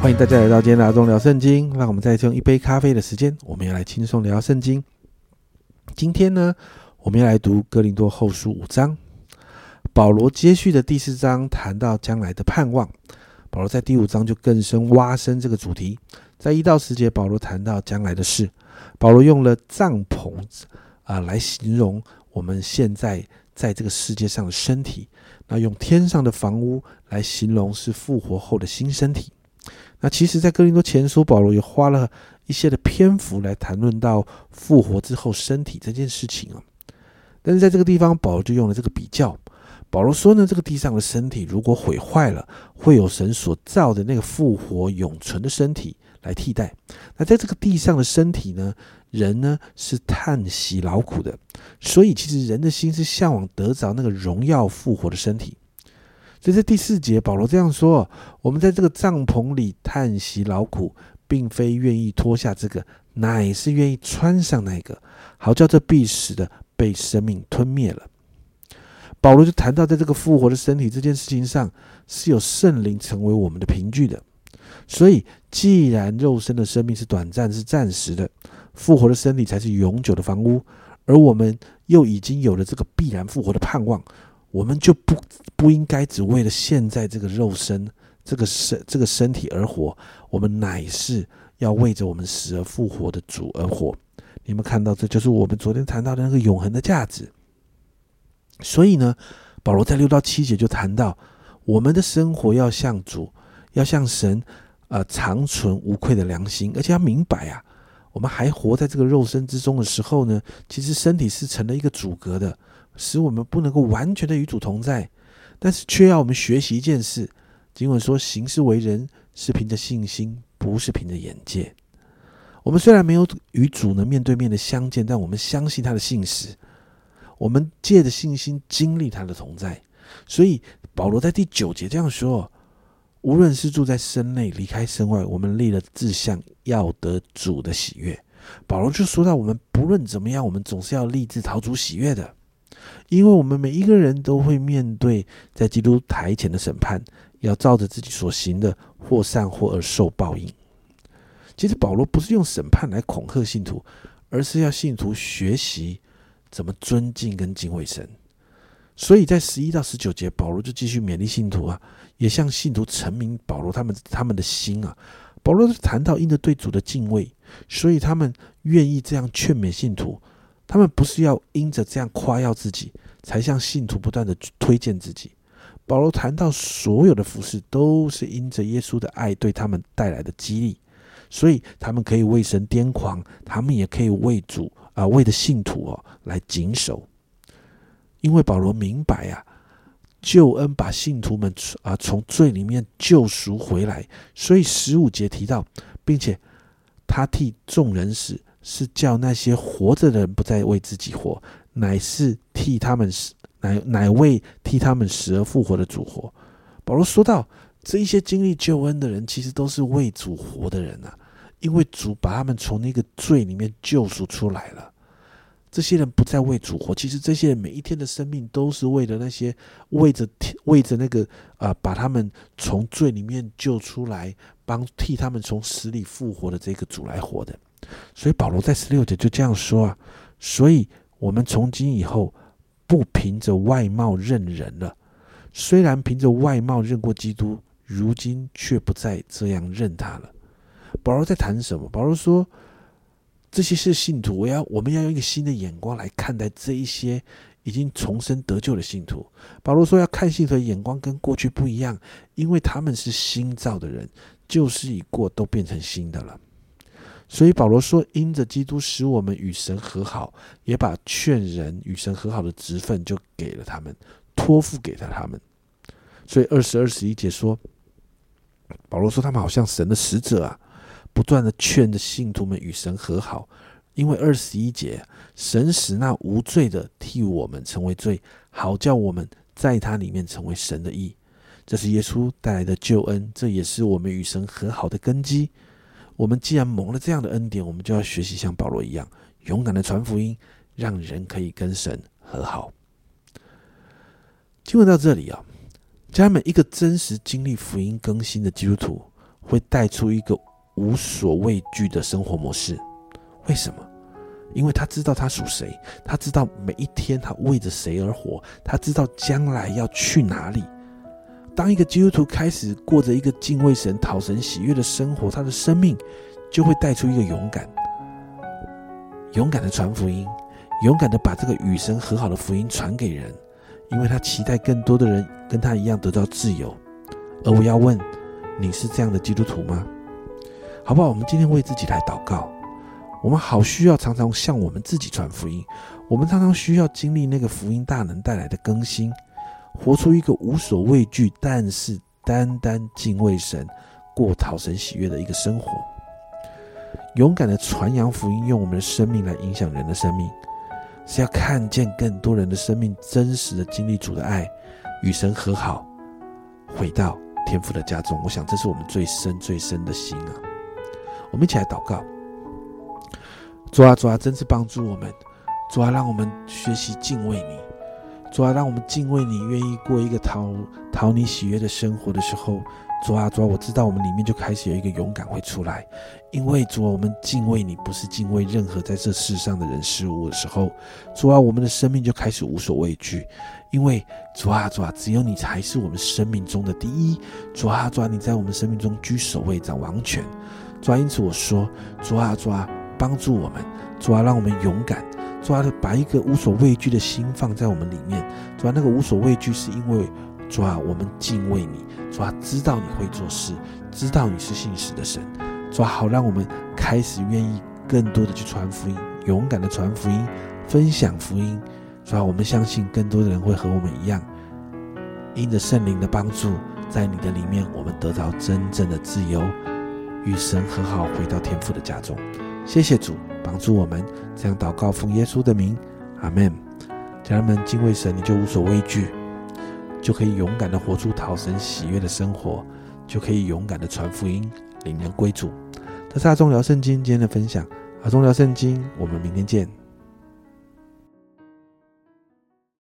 欢迎大家来到今天的阿忠聊圣经。让我们再用一杯咖啡的时间，我们要来轻松聊圣经。今天呢，我们要来读哥林多后书五章。保罗接续的第四章谈到将来的盼望。保罗在第五章就更深挖深这个主题。在一到十节，保罗谈到将来的事。保罗用了帐篷啊来形容我们现在在这个世界上的身体，那用天上的房屋来形容是复活后的新身体。那其实，在哥林多前书，保罗也花了一些的篇幅来谈论到复活之后身体这件事情啊。但是在这个地方，保罗就用了这个比较。保罗说呢，这个地上的身体如果毁坏了，会有神所造的那个复活永存的身体来替代。那在这个地上的身体呢，人呢是叹息劳苦的，所以其实人的心是向往得着那个荣耀复活的身体。所以在第四节，保罗这样说：“我们在这个帐篷里叹息劳苦，并非愿意脱下这个，乃是愿意穿上那个，好叫这必死的被生命吞灭了。”保罗就谈到，在这个复活的身体这件事情上，是有圣灵成为我们的凭据的。所以，既然肉身的生命是短暂、是暂时的，复活的身体才是永久的房屋，而我们又已经有了这个必然复活的盼望。我们就不不应该只为了现在这个肉身、这个身、这个身体而活。我们乃是要为着我们死而复活的主而活。你们看到，这就是我们昨天谈到的那个永恒的价值。所以呢，保罗在六到七节就谈到，我们的生活要向主，要向神，呃，长存无愧的良心，而且要明白啊，我们还活在这个肉身之中的时候呢，其实身体是成了一个阻隔的。使我们不能够完全的与主同在，但是却要我们学习一件事。经文说：“行事为人是凭着信心，不是凭着眼界。”我们虽然没有与主呢面对面的相见，但我们相信他的信实。我们借着信心经历他的同在。所以保罗在第九节这样说：“无论是住在身内，离开身外，我们立了志向，要得主的喜悦。”保罗就说到：“我们不论怎么样，我们总是要立志讨主喜悦的。”因为我们每一个人都会面对在基督台前的审判，要照着自己所行的，或善或恶受报应。其实保罗不是用审判来恐吓信徒，而是要信徒学习怎么尊敬跟敬畏神。所以在十一到十九节，保罗就继续勉励信徒啊，也向信徒陈明保罗他们他们的心啊。保罗谈到因着对主的敬畏，所以他们愿意这样劝勉信徒。他们不是要因着这样夸耀自己，才向信徒不断的推荐自己。保罗谈到所有的服饰都是因着耶稣的爱对他们带来的激励，所以他们可以为神癫狂，他们也可以为主啊，为的信徒哦来谨守。因为保罗明白啊，救恩把信徒们啊从罪里面救赎回来，所以十五节提到，并且他替众人死。是叫那些活着的人不再为自己活，乃是替他们死，乃乃为替他们死而复活的主活。保罗说到，这一些经历救恩的人，其实都是为主活的人啊，因为主把他们从那个罪里面救赎出来了。这些人不再为主活，其实这些人每一天的生命都是为了那些为着为着那个啊，把他们从罪里面救出来，帮替他们从死里复活的这个主来活的。所以保罗在十六节就这样说啊，所以我们从今以后不凭着外貌认人了。虽然凭着外貌认过基督，如今却不再这样认他了。保罗在谈什么？保罗说，这些是信徒，我要我们要用一个新的眼光来看待这一些已经重生得救的信徒。保罗说，要看信徒的眼光跟过去不一样，因为他们是新造的人，旧事已过，都变成新的了。所以保罗说：“因着基督使我们与神和好，也把劝人与神和好的职分就给了他们，托付给了他们。”所以二十二十一节说，保罗说他们好像神的使者啊，不断的劝着信徒们与神和好。因为二十一节，神使那无罪的替我们成为罪，好叫我们在他里面成为神的义。这是耶稣带来的救恩，这也是我们与神和好的根基。我们既然蒙了这样的恩典，我们就要学习像保罗一样，勇敢的传福音，让人可以跟神和好。经文到这里啊，家人们，一个真实经历福音更新的基督徒，会带出一个无所畏惧的生活模式。为什么？因为他知道他属谁，他知道每一天他为着谁而活，他知道将来要去哪里。当一个基督徒开始过着一个敬畏神、讨神喜悦的生活，他的生命就会带出一个勇敢、勇敢的传福音，勇敢的把这个与神和好的福音传给人，因为他期待更多的人跟他一样得到自由。而我要问，你是这样的基督徒吗？好不好？我们今天为自己来祷告。我们好需要常常向我们自己传福音，我们常常需要经历那个福音大能带来的更新，活出一个无所畏惧，但是单单敬畏神、过讨神喜悦的一个生活。勇敢的传扬福音，用我们的生命来影响人的生命，是要看见更多人的生命真实的经历主的爱，与神和好，回到天父的家中。我想这是我们最深最深的心啊！我们一起来祷告。主啊，主啊，真是帮助我们。主啊，让我们学习敬畏你。主啊，让我们敬畏你，愿意过一个讨讨你喜悦的生活的时候，主啊，主啊，我知道我们里面就开始有一个勇敢会出来。因为主啊，我们敬畏你，不是敬畏任何在这世上的人事物的时候，主啊，我们的生命就开始无所畏惧。因为主啊，主啊，只有你才是我们生命中的第一。主啊，主啊，你在我们生命中居首位，掌王权。主啊，因此我说，主啊，主啊。帮助我们，主啊，让我们勇敢，主啊，把一个无所畏惧的心放在我们里面，主啊，那个无所畏惧是因为主啊，我们敬畏你，主啊，知道你会做事，知道你是信实的神，主啊，好让我们开始愿意更多的去传福音，勇敢的传福音，分享福音，主啊，我们相信更多的人会和我们一样，因着圣灵的帮助，在你的里面，我们得到真正的自由，与神和好，回到天父的家中。谢谢主。帮助我们，这样祷告奉耶稣的名，阿门。家人们敬畏神，你就无所畏惧，就可以勇敢的活出讨神喜悦的生活，就可以勇敢的传福音，领人归主。这是阿忠聊圣经今天的分享，阿忠聊圣经，我们明天见。